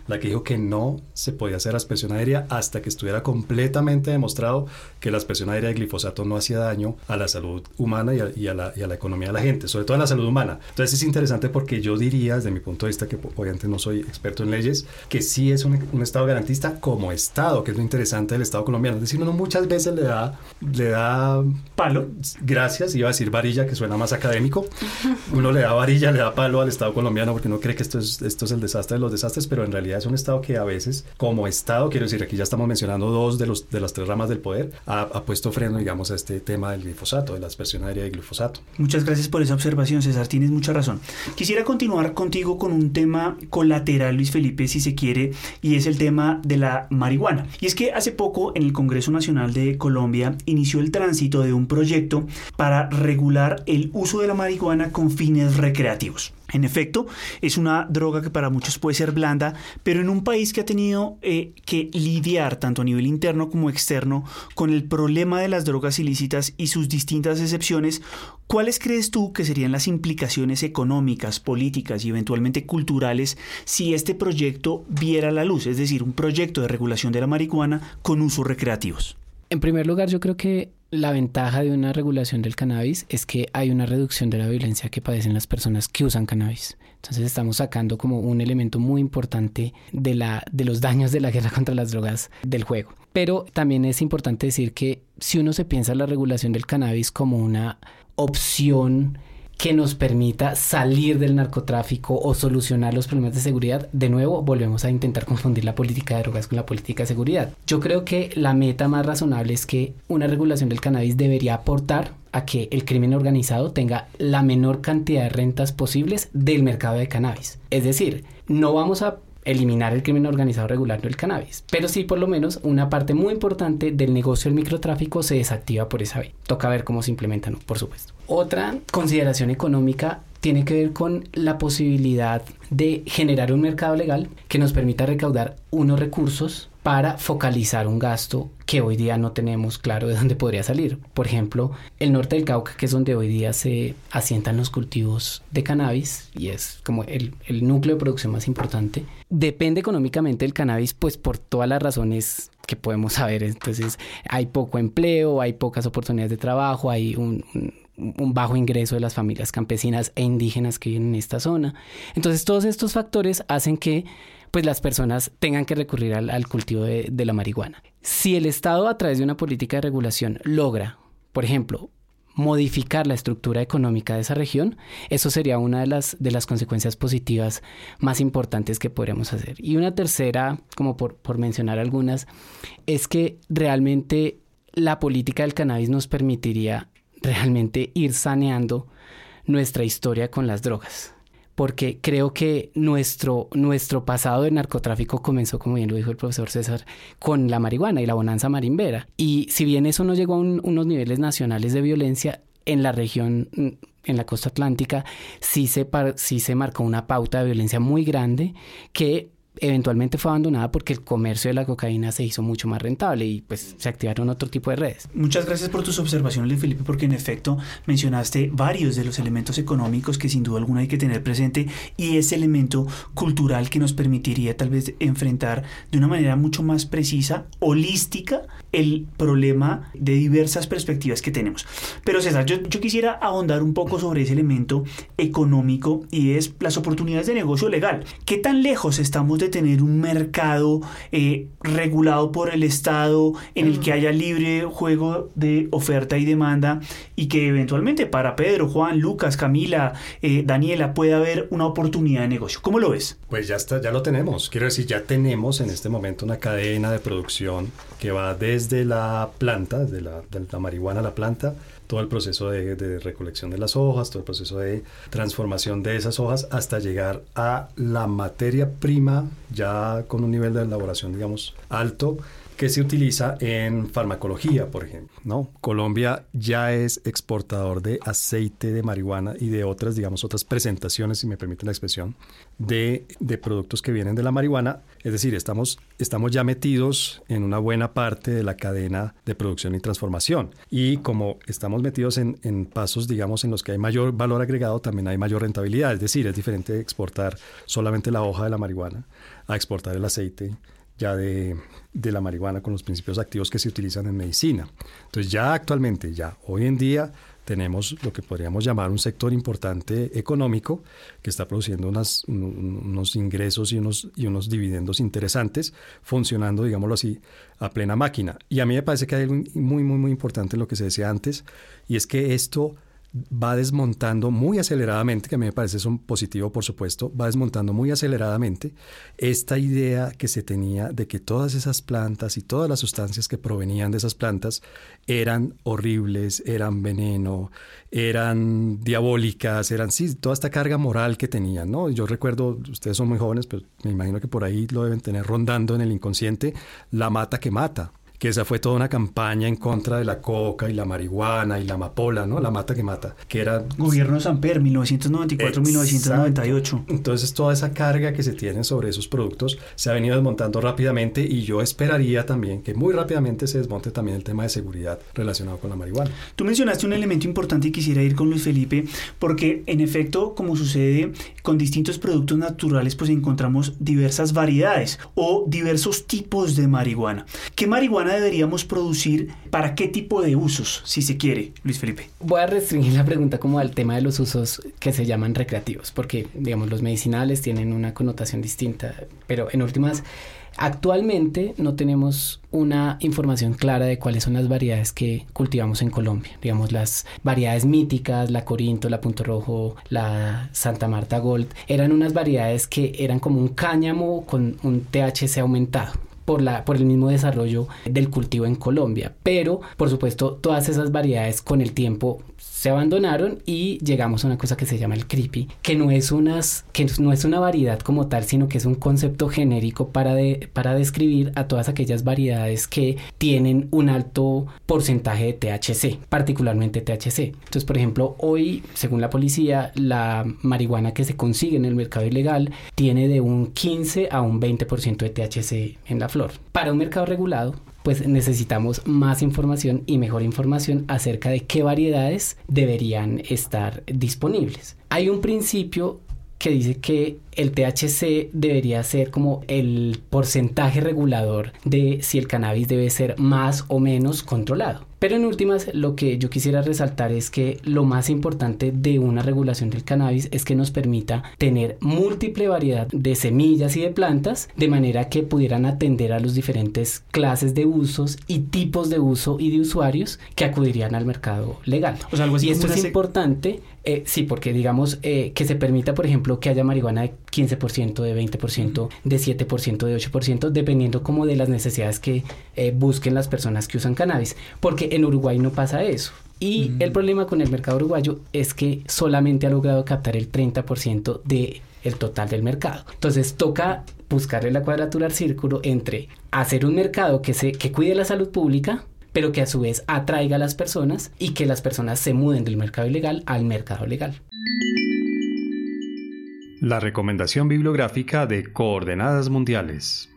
la que dijo que no se podía hacer aspersión aérea hasta que estuviera completamente demostrado que la aspersión aérea de glifosato no hacía daño a la salud humana y a, y a, la, y a la, economía de la gente, sobre todo a la salud humana. Entonces es interesante porque yo diría, desde mi punto de vista, que obviamente no soy experto en leyes, que sí es un, un Estado garantista como Estado, que es lo interesante del Estado colombiano. Es decir, uno muchas veces le da, le da palo, gracias, iba a decir varilla, que suena más académico, uno le da varilla, le da palo al Estado colombiano porque uno cree que esto es, esto es el desastre de los desastres, pero en realidad es un Estado que a veces, como Estado, quiero decir, aquí ya estamos mencionando dos de, los, de las tres ramas del poder, ha, ha puesto freno, digamos, a este tema del glifosato, de la aspersión aérea de glifosato. Muchas gracias por esa observación, César, tienes mucha razón. Quisiera continuar contigo con un tema colateral, Luis Felipe, si se quiere, y es el tema de la marihuana. Y es que hace poco en el Congreso Nacional de Colombia inició el tránsito de un proyecto para regular el uso de la marihuana con fines recreativos. En efecto, es una droga que para muchos puede ser blanda, pero en un país que ha tenido eh, que lidiar tanto a nivel interno como externo con el problema de las drogas ilícitas y sus distintas excepciones, ¿cuáles crees tú que serían las implicaciones económicas, políticas y eventualmente culturales si este proyecto viera la luz, es decir, un proyecto de regulación de la marihuana con usos recreativos? En primer lugar, yo creo que la ventaja de una regulación del cannabis es que hay una reducción de la violencia que padecen las personas que usan cannabis. Entonces estamos sacando como un elemento muy importante de, la, de los daños de la guerra contra las drogas del juego. Pero también es importante decir que si uno se piensa la regulación del cannabis como una opción que nos permita salir del narcotráfico o solucionar los problemas de seguridad, de nuevo volvemos a intentar confundir la política de drogas con la política de seguridad. Yo creo que la meta más razonable es que una regulación del cannabis debería aportar a que el crimen organizado tenga la menor cantidad de rentas posibles del mercado de cannabis. Es decir, no vamos a eliminar el crimen organizado regulando el cannabis. Pero sí, por lo menos, una parte muy importante del negocio del microtráfico se desactiva por esa vía. Toca ver cómo se implementan, por supuesto. Otra consideración económica tiene que ver con la posibilidad de generar un mercado legal que nos permita recaudar unos recursos para focalizar un gasto que hoy día no tenemos claro de dónde podría salir. Por ejemplo, el norte del Cauca, que es donde hoy día se asientan los cultivos de cannabis y es como el, el núcleo de producción más importante, depende económicamente del cannabis pues por todas las razones que podemos saber. Entonces hay poco empleo, hay pocas oportunidades de trabajo, hay un, un bajo ingreso de las familias campesinas e indígenas que viven en esta zona. Entonces todos estos factores hacen que pues las personas tengan que recurrir al, cultivo de, de la marihuana. Si el Estado a través de una política de regulación logra, por ejemplo, modificar la estructura económica de esa región, eso sería una de las, de las consecuencias positivas más importantes que podríamos hacer. Y una tercera, como por, por mencionar algunas, es que realmente la política del cannabis nos permitiría realmente ir saneando nuestra historia con las drogas porque creo que nuestro, nuestro pasado de narcotráfico comenzó, como bien lo dijo el profesor César, con la marihuana y la bonanza marimbera. Y si bien eso no llegó a unos niveles nacionales de violencia, en la región, en la costa atlántica, sí se, sí se marcó una pauta de violencia muy grande que eventualmente fue abandonada porque el comercio de la cocaína se hizo mucho más rentable y pues se activaron otro tipo de redes. Muchas gracias por tus observaciones, Felipe, porque en efecto mencionaste varios de los elementos económicos que sin duda alguna hay que tener presente y ese elemento cultural que nos permitiría tal vez enfrentar de una manera mucho más precisa, holística, el problema de diversas perspectivas que tenemos. Pero César, yo, yo quisiera ahondar un poco sobre ese elemento económico y es las oportunidades de negocio legal. ¿Qué tan lejos estamos de tener un mercado eh, regulado por el Estado en el que haya libre juego de oferta y demanda y que eventualmente para Pedro, Juan, Lucas, Camila, eh, Daniela pueda haber una oportunidad de negocio. ¿Cómo lo ves? Pues ya está, ya lo tenemos. Quiero decir, ya tenemos en este momento una cadena de producción que va desde la planta, de la, de la marihuana a la planta, todo el proceso de, recolección de las hojas, todo el proceso de transformación de esas hojas hasta llegar a la materia prima ya con un nivel de elaboración, digamos, alto que se utiliza en farmacología, por ejemplo. Colombia ya es exportador de aceite de marihuana y de otras, digamos, otras presentaciones, si me permiten la expresión, de, productos que vienen de la marihuana. Es decir, estamos, estamos ya metidos en una buena parte de la cadena de producción y transformación. Y como estamos metidos en, pasos, digamos, en los que hay mayor valor agregado, también hay mayor rentabilidad. Es decir, es diferente exportar solamente la hoja de la marihuana a exportar el aceite ya de, de, la marihuana con los principios activos que se utilizan en medicina. Entonces ya actualmente, ya hoy en día tenemos lo que podríamos llamar un sector importante económico que está produciendo unos ingresos y unos, y unos dividendos interesantes, funcionando, digámoslo así, a plena máquina. Y a mí me parece que hay algo muy, muy, muy importante en lo que se decía antes, y es que esto va desmontando muy aceleradamente, que a mí me parece un positivo, por supuesto, va desmontando muy aceleradamente esta idea que se tenía de que todas esas plantas y todas las sustancias que provenían de esas plantas eran horribles, eran veneno, eran diabólicas, eran, sí, toda esta carga moral que tenían, ¿no? Yo recuerdo, ustedes son muy jóvenes, pero me imagino que por ahí lo deben tener rondando en el inconsciente, la mata que mata que esa fue toda una campaña en contra de la coca y la marihuana y la amapola, ¿no? La mata que mata, que era... Gobierno Samper, 1994-1998. Entonces toda esa carga que se tiene sobre esos productos se ha venido desmontando rápidamente y yo esperaría también que muy rápidamente se desmonte también el tema de seguridad relacionado con la marihuana. Tú mencionaste un elemento importante y quisiera ir con Luis Felipe, porque en efecto, como sucede con distintos productos naturales, pues encontramos diversas variedades o diversos tipos de marihuana. ¿Qué marihuana deberíamos producir para qué tipo de usos, si se quiere, Luis Felipe? Voy a restringir la pregunta como al tema de los usos que se llaman recreativos, porque digamos los medicinales tienen una connotación distinta, pero en últimas Actualmente no tenemos una información clara de cuáles son las variedades que cultivamos en Colombia. Digamos, las variedades míticas, la Corinto, la Punto Rojo, la Santa Marta Gold, eran unas variedades que eran como un cáñamo con un THC aumentado. Por, la, por el mismo desarrollo del cultivo en Colombia. Pero, por supuesto, todas esas variedades con el tiempo se abandonaron y llegamos a una cosa que se llama el creepy, que no es, unas, que no es una variedad como tal, sino que es un concepto genérico para, de, para describir a todas aquellas variedades que tienen un alto porcentaje de THC, particularmente THC. Entonces, por ejemplo, hoy, según la policía, la marihuana que se consigue en el mercado ilegal tiene de un 15 a un 20% de THC en la flor. Para un mercado regulado, pues necesitamos más información y mejor información acerca de qué variedades deberían estar disponibles. Hay un principio que dice que el THC debería ser como el porcentaje regulador de si el cannabis debe ser más o menos controlado. Pero en últimas, lo que yo quisiera resaltar es que lo más importante de una regulación del cannabis es que nos permita tener múltiple variedad de semillas y de plantas, de manera que pudieran atender a los diferentes clases de usos y tipos de uso y de usuarios que acudirían al mercado legal. O sea, algo así y esto es importante, eh, sí, porque digamos eh, que se permita, por ejemplo, que haya marihuana de 15%, de 20%, de 7%, de 8%, dependiendo como de las necesidades que eh, busquen las personas que usan cannabis. Porque en Uruguay no pasa eso. Y el problema con el mercado uruguayo es que solamente ha logrado captar el 30% del el total del mercado. Entonces toca buscarle la cuadratura al círculo entre hacer un mercado que, se, que cuide la salud pública, pero que a su vez atraiga a las personas y que las personas se muden del mercado ilegal al mercado legal. La recomendación bibliográfica de Coordenadas Mundiales.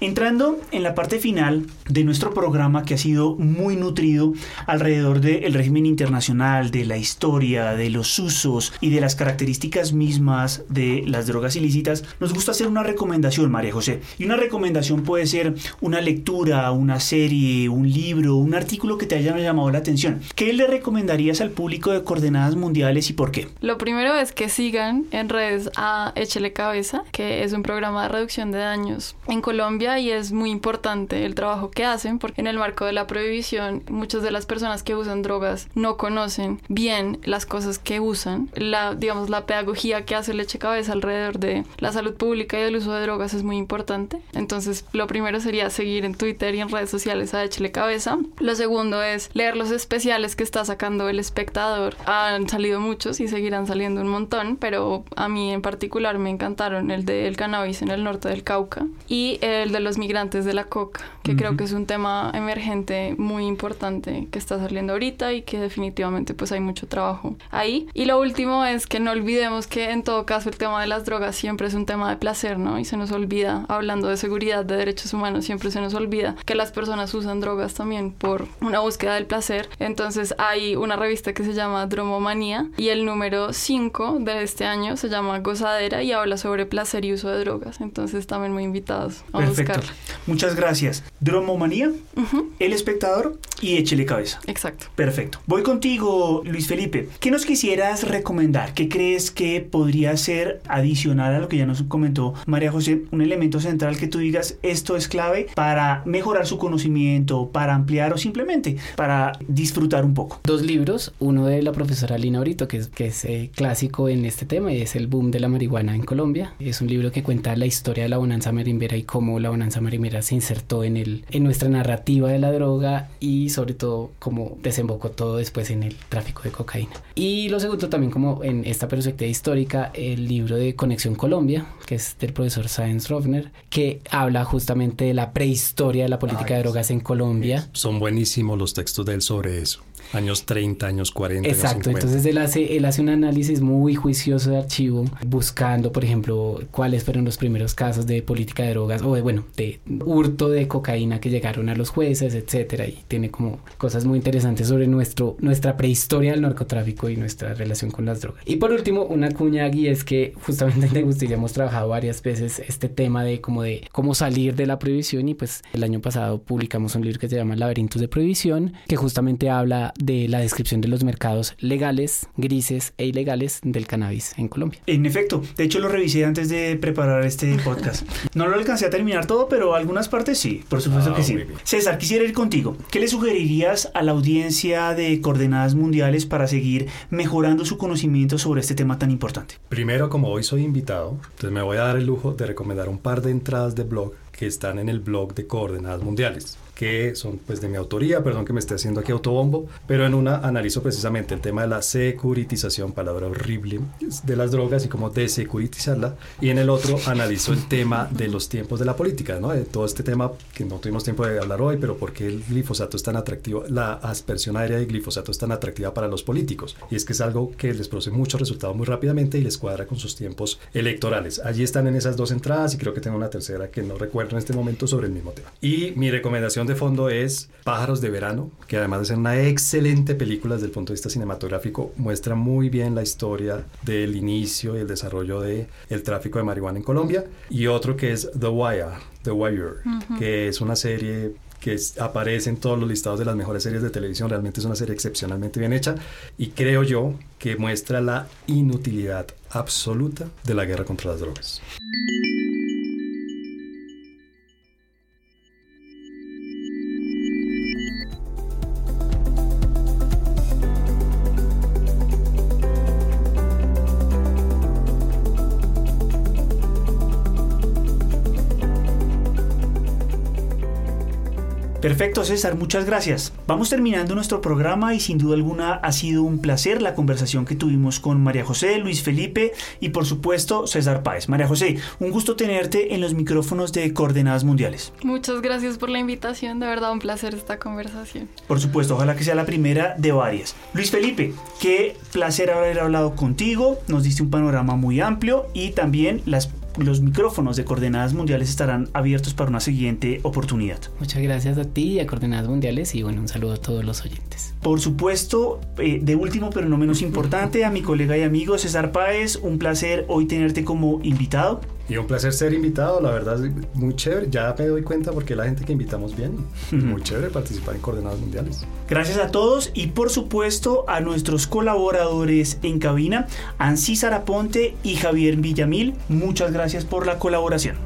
Entrando en la parte final de nuestro programa que ha sido muy nutrido alrededor del régimen internacional, de la historia, de los usos y de las características mismas de las drogas ilícitas, nos gusta hacer una recomendación, María José. Y una recomendación puede ser una lectura, una serie, un libro, un artículo que te haya llamado la atención. ¿Qué le recomendarías al público de Coordenadas Mundiales y por qué? Lo primero es que sigan en redes a Échele Cabeza, que es un programa de reducción de daños en Colombia y es muy importante el trabajo que hacen porque en el marco de la prohibición muchas de las personas que usan drogas no conocen bien las cosas que usan. La, digamos, la pedagogía que hace Leche Cabeza alrededor de la salud pública y del uso de drogas es muy importante. Entonces, lo primero sería seguir en Twitter y en redes sociales a Échele Cabeza. Lo segundo es leer los especiales que está sacando el espectador. Han salido muchos y seguirán saliendo un montón, pero a mí en particular me encantaron el de el cannabis en el norte del Cauca y el de los migrantes de la coca, que creo que es un tema emergente muy importante que está saliendo ahorita y que definitivamente pues hay mucho trabajo ahí. Y lo último es que no olvidemos que en todo caso el tema de las drogas siempre es un tema de placer, ¿no? Y se nos olvida, hablando de seguridad, de derechos humanos, siempre se nos olvida que las personas usan drogas también por una búsqueda del placer. Entonces hay una revista que se llama Dromomanía y el número 5 de este año se llama Gozadera y habla sobre placer y uso de drogas. Entonces también muy invitados a Muchas gracias. Dromomanía, El Espectador y Échele Cabeza. Exacto. Perfecto. Voy contigo, Luis Felipe. ¿Qué nos quisieras recomendar? ¿Qué crees que podría ser adicional a lo que ya nos comentó María José? Un elemento central que tú digas, esto es clave para mejorar su conocimiento, para ampliar o simplemente para disfrutar un poco. Dos libros, uno de la profesora Lina Brito, que es, que es eh, clásico en este tema, y es El boom de la marihuana en Colombia. Es un libro que cuenta la historia de la bonanza marimbera y cómo la bonanza marimera se insertó en, el, en nuestra narrativa de la droga y y sobre todo cómo desembocó todo después en el tráfico de cocaína. Y lo segundo también como en esta perspectiva histórica, el libro de Conexión Colombia, que es del profesor Sáenz Rovner, que habla justamente de la prehistoria de la política de drogas en Colombia. Son buenísimos los textos de él sobre eso. Años 30, años 40. Exacto, entonces él hace, él hace un análisis muy juicioso de archivo, buscando, por ejemplo, cuáles fueron los primeros casos de política de drogas o de, bueno, de hurto de cocaína que llegaron a los jueces, etcétera, y tiene como cosas muy interesantes sobre nuestro, nuestra prehistoria del narcotráfico y nuestra relación con las drogas. Y por último, una cuña aquí es que justamente en Degustiria hemos trabajado varias veces este tema de como de cómo salir de la prohibición y pues el año pasado publicamos un libro que se llama Laberintos de Prohibición, que justamente habla de la descripción de los mercados legales, grises e ilegales del cannabis en Colombia. En efecto, de hecho lo revisé antes de preparar este podcast. No lo alcancé a terminar todo, pero algunas partes sí, por supuesto Ah, que sí. César, quisiera ir contigo. ¿Qué le sugerirías a la audiencia de Coordenadas Mundiales para seguir mejorando su conocimiento sobre este tema tan importante? Primero, como hoy soy invitado, entonces me voy a dar el lujo de recomendar un par de entradas de blog que están en el blog de Coordenadas Mundiales, que son pues de mi autoría, perdón que me esté haciendo aquí autobombo, pero en una analizo precisamente el tema de la securitización, palabra horrible, de las drogas y cómo desecuritizarla, y en el otro analizo el tema de los tiempos de la política, ¿no? De todo este tema que no tuvimos tiempo de hablar hoy, pero por qué el glifosato es tan atractivo, la aspersión aérea de glifosato es tan atractiva para los políticos, y es que es algo que les produce muchos resultados muy rápidamente y les cuadra con sus tiempos electorales. Allí están en esas dos entradas y creo que tengo una tercera que no recuerdo en este momento sobre el mismo tema. Y mi recomendación de fondo es Pájaros de Verano, que además de ser una excelente película desde el punto de vista cinematográfico, muestra muy bien la historia del inicio y el desarrollo del el tráfico de marihuana en Colombia. Y otro que es The Wire, The Wire que es una serie que es- aparece en todos los listados de las mejores series de televisión. Realmente es una serie excepcionalmente bien hecha y creo yo que muestra la inutilidad absoluta de la guerra contra las drogas. Perfecto, César, muchas gracias. Vamos terminando nuestro programa y sin duda alguna ha sido un placer la conversación que tuvimos con María José, Luis Felipe y por supuesto César Páez. María José, un gusto tenerte en los micrófonos de Coordenadas Mundiales. Muchas gracias por la invitación, de verdad un placer esta conversación. Por supuesto, ojalá que sea la primera de varias. Luis Felipe, qué placer haber hablado contigo, nos diste un panorama muy amplio y también las, los micrófonos de Coordenadas Mundiales estarán abiertos para una siguiente oportunidad. Muchas gracias a ti y a Coordenadas Mundiales y bueno, un saludo a todos los oyentes. Por supuesto, eh, de último pero no menos importante, a mi colega y amigo César Páez, un placer hoy tenerte como invitado. Y un placer ser invitado, la verdad, es muy chévere. Ya me doy cuenta porque la gente que invitamos bien. Muy chévere participar en coordenadas mundiales. Gracias a todos y por supuesto a nuestros colaboradores en cabina, Ansi Saraponte y Javier Villamil. Muchas gracias por la colaboración.